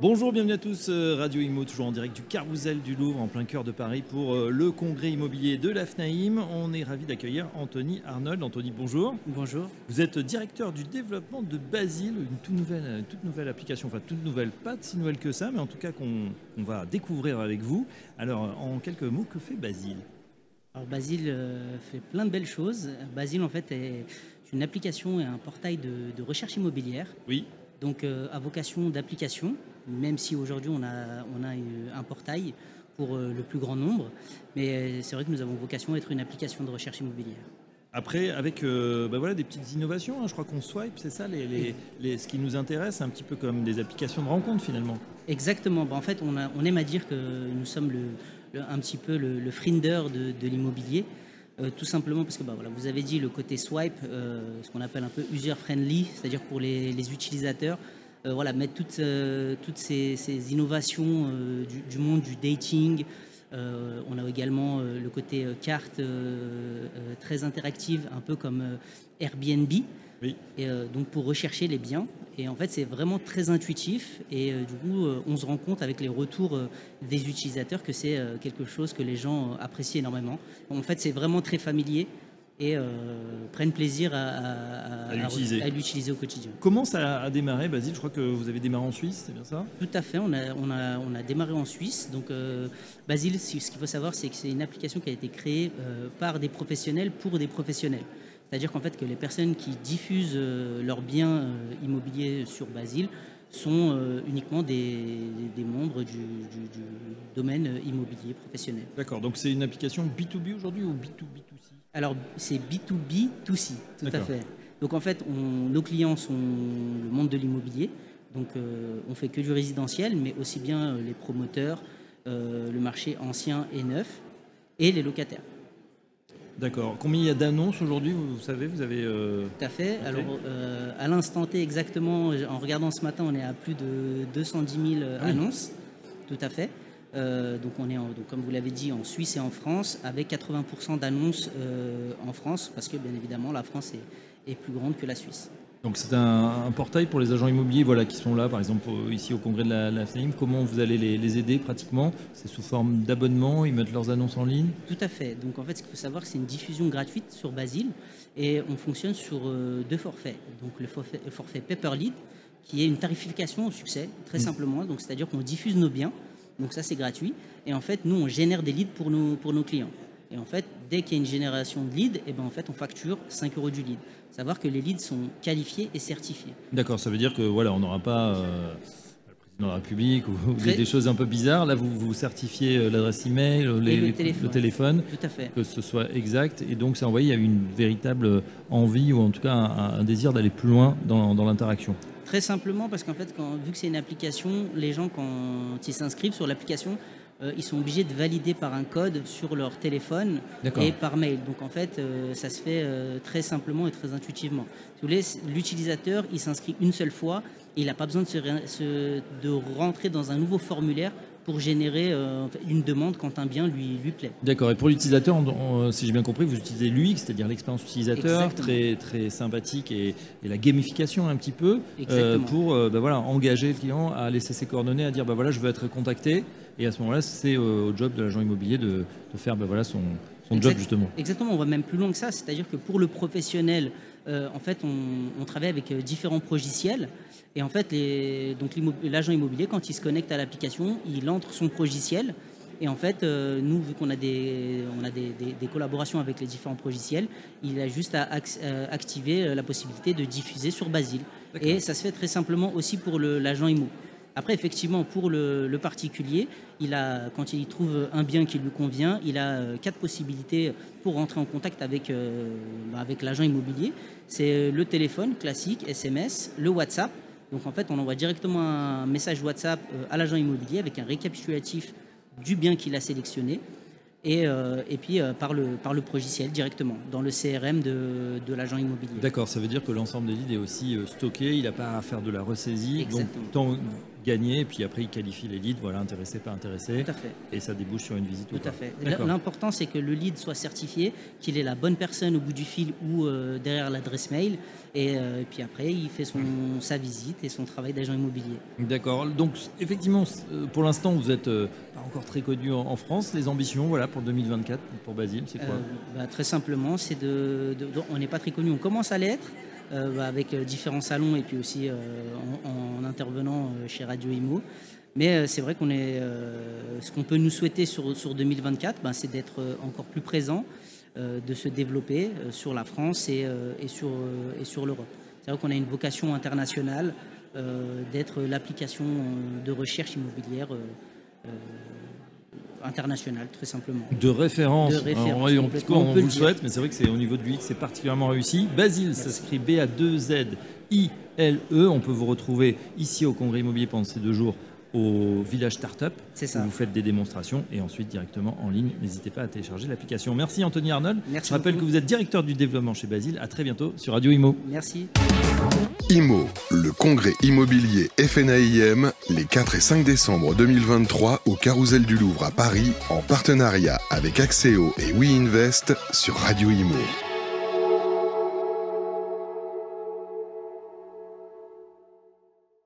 Bonjour, bienvenue à tous, euh, Radio Imo, toujours en direct du Carousel du Louvre, en plein cœur de Paris, pour euh, le congrès immobilier de l'AFNAIM. On est ravi d'accueillir Anthony Arnold. Anthony, bonjour. Bonjour. Vous êtes directeur du développement de Basile, une toute nouvelle, toute nouvelle application, enfin toute nouvelle, pas si nouvelle que ça, mais en tout cas qu'on va découvrir avec vous. Alors, en quelques mots, que fait Basile? Alors, Basile euh, fait plein de belles choses. Basile, en fait, est une application et un portail de, de recherche immobilière. Oui. Donc, à vocation d'application même si aujourd'hui on a, on a un portail pour euh, le plus grand nombre. Mais euh, c'est vrai que nous avons vocation à être une application de recherche immobilière. Après, avec euh, bah voilà, des petites innovations, hein, je crois qu'on swipe, c'est ça les, les, ce qui nous intéresse, un petit peu comme des applications de rencontre finalement. Exactement. Bah, en fait, on, a, on, aime à dire que nous sommes le, un petit peu le, le frinder de, de l'immobilier. tout simplement parce que bah, voilà, vous avez dit le côté swipe, ce qu'on appelle un peu user-friendly, c'est-à-dire pour les, les utilisateurs, voilà, mettre toutes, euh, toutes ces, innovations euh, du, monde du dating. on a également le côté carte très interactive, un peu comme Airbnb. Oui. Et donc pour rechercher les biens. Et en fait, c'est vraiment très intuitif. Et du coup, on se rend compte avec les retours des utilisateurs que c'est quelque chose que les gens apprécient énormément. En fait, c'est vraiment très familier et euh, prennent plaisir à, l'utiliser au quotidien. Comment ça a démarré, Basile? Je crois que vous avez démarré en Suisse, c'est bien ça? Tout à fait, on a, on a, on a démarré en Suisse. Donc, euh, Basile, ce qu'il faut savoir, c'est que c'est une application qui a été créée euh, par des professionnels pour des professionnels. C'est-à-dire qu'en fait, que les personnes qui diffusent leurs biens immobiliers sur Basile sont uniquement des, des membres du, du, domaine immobilier professionnel. D'accord, donc c'est une application B2B aujourd'hui ou B2B2C alors, c'est B2B, 2C, tout à fait. Donc, en fait, nos clients sont le monde de l'immobilier. Donc, euh, on fait que du résidentiel, mais aussi bien euh, les promoteurs, euh, le marché ancien et neuf, et les locataires. D'accord. Combien il y a d'annonces aujourd'hui vous, savez, vous avez. Tout à fait. Alors, à l'instant T exactement, en regardant ce matin, on est à plus de 210 000 ah annonces. Tout à fait. Euh, donc on est, donc, comme vous l'avez dit, en Suisse et en France, avec 80% d'annonces euh, en France, parce que bien évidemment la France est, plus grande que la Suisse. Donc c'est un, portail pour les agents immobiliers voilà, qui sont là, par exemple ici au congrès de la, la Comment vous allez les, aider pratiquement? C'est sous forme d'abonnement, ils mettent leurs annonces en ligne? Tout à fait. Donc en fait, ce qu'il faut savoir, c'est une diffusion gratuite sur Basile et on fonctionne sur euh, deux forfaits. Donc le forfait, le forfait Paper Lead, qui est une tarification au succès, très mmh. simplement. Donc c'est-à-dire qu'on diffuse nos biens donc ça, c'est gratuit. Et en fait, nous, on génère des leads pour nos, pour nos clients. Et en fait, dès qu'il y a une génération de leads, et eh ben en fait, on facture 5 euros du lead. Savoir que les leads sont qualifiés et certifiés. D'accord, ça veut dire que voilà, on n'aura pas euh, le président de la République ou, des, choses un peu bizarres. Là, vous, vous certifiez euh, l'adresse email, les, le, téléphone. le, téléphone. Tout à fait. Que ce soit exact. Et donc, ça envoyé, il y a une véritable envie ou en tout cas un, désir d'aller plus loin dans, dans l'interaction. Très simplement parce qu'en fait, quand, vu que c'est une application, les gens, quand ils s'inscrivent sur l'application, euh, ils sont obligés de valider par un code sur leur téléphone et par mail. Donc en fait, euh, ça se fait euh, très simplement et très intuitivement. L'utilisateur, il s'inscrit une seule fois, il n'a pas besoin de, se, de rentrer dans un nouveau formulaire pour générer euh, une demande quand un bien lui, lui plaît. D'accord. Et pour l'utilisateur, si j'ai bien compris, vous utilisez l'UX, c'est-à-dire l'expérience utilisateur, très, très sympathique et, la gamification un petit peu, euh, pour euh, bah voilà, engager le client à laisser ses coordonnées, à dire bah voilà, je veux être contacté. Et à ce moment-là, c'est au job de l'agent immobilier de, de faire bah voilà, son, son job justement. Exactement, on va même plus loin que ça, c'est-à-dire que pour le professionnel, en fait, on, on, travaille avec différents logiciels. Et en fait, l'agent immobilier, quand il se connecte à l'application, il entre son logiciel. Et en fait, euh, nous, vu qu'on a, des, on a des, collaborations avec les différents logiciels, il a juste à euh, activer euh, la possibilité de diffuser sur Basile. Et ça se fait très simplement aussi pour l'agent immo. Après, effectivement, pour le, particulier, il a, quand il trouve un bien qui lui convient, il a quatre possibilités pour rentrer en contact avec, bah, avec l'agent immobilier. C'est le téléphone classique, SMS, le WhatsApp donc en fait, on envoie directement un message WhatsApp euh, à l'agent immobilier avec un récapitulatif du bien qu'il a sélectionné. et, et puis par, le, par le logiciel directement dans le CRM de, de l'agent immobilier. D'accord, ça veut dire que l'ensemble des leads est aussi stocké, il n'a pas à faire de la ressaisie. Exactement gagner, et puis après il qualifie les leads, voilà, intéressé, pas intéressé. Tout à fait. Et ça débouche sur une visite. Tout à fait. L'important c'est que le lead soit certifié, qu'il ait la bonne personne au bout du fil ou euh, derrière l'adresse mail, euh, et, puis après il fait son, sa visite et son travail d'agent immobilier. D'accord. Donc effectivement, euh, pour l'instant vous êtes pas encore très connu en, France. Les ambitions, voilà, pour 2024 pour Basile, c'est quoi? Bah, Très simplement, c'est de, on n'est pas très connu, on commence à l'être. Euh, bah, avec euh, différents salons et puis aussi euh, en, intervenant chez Radio Imo. Mais c'est vrai qu'on est, ce qu'on peut nous souhaiter sur, sur 2024, bah, c'est d'être encore plus présent, de se développer sur la France et, et sur, et sur l'Europe. C'est vrai qu'on a une vocation internationale d'être l'application de recherche immobilière international, très simplement. De référence. De référence on, vous le souhaite, mais c'est vrai que c'est au niveau de l'UX, c'est particulièrement réussi. Basile, ça s'écrit B-A-2-Z-I-L-E. On peut vous retrouver ici au Congrès Immobilier pendant ces deux jours au village startup. C'est ça. vous faites des démonstrations et ensuite directement en ligne. N'hésitez pas à télécharger l'application. Merci Anthony Arnold. Merci Je rappelle que vous êtes directeur du développement chez Basile. À très bientôt sur Radio Imo. Merci. IMO, le congrès immobilier FNAIM, les 4 et 5 décembre 2023 au Carousel du Louvre à Paris, en partenariat avec Axéo et WeInvest sur Radio Imo.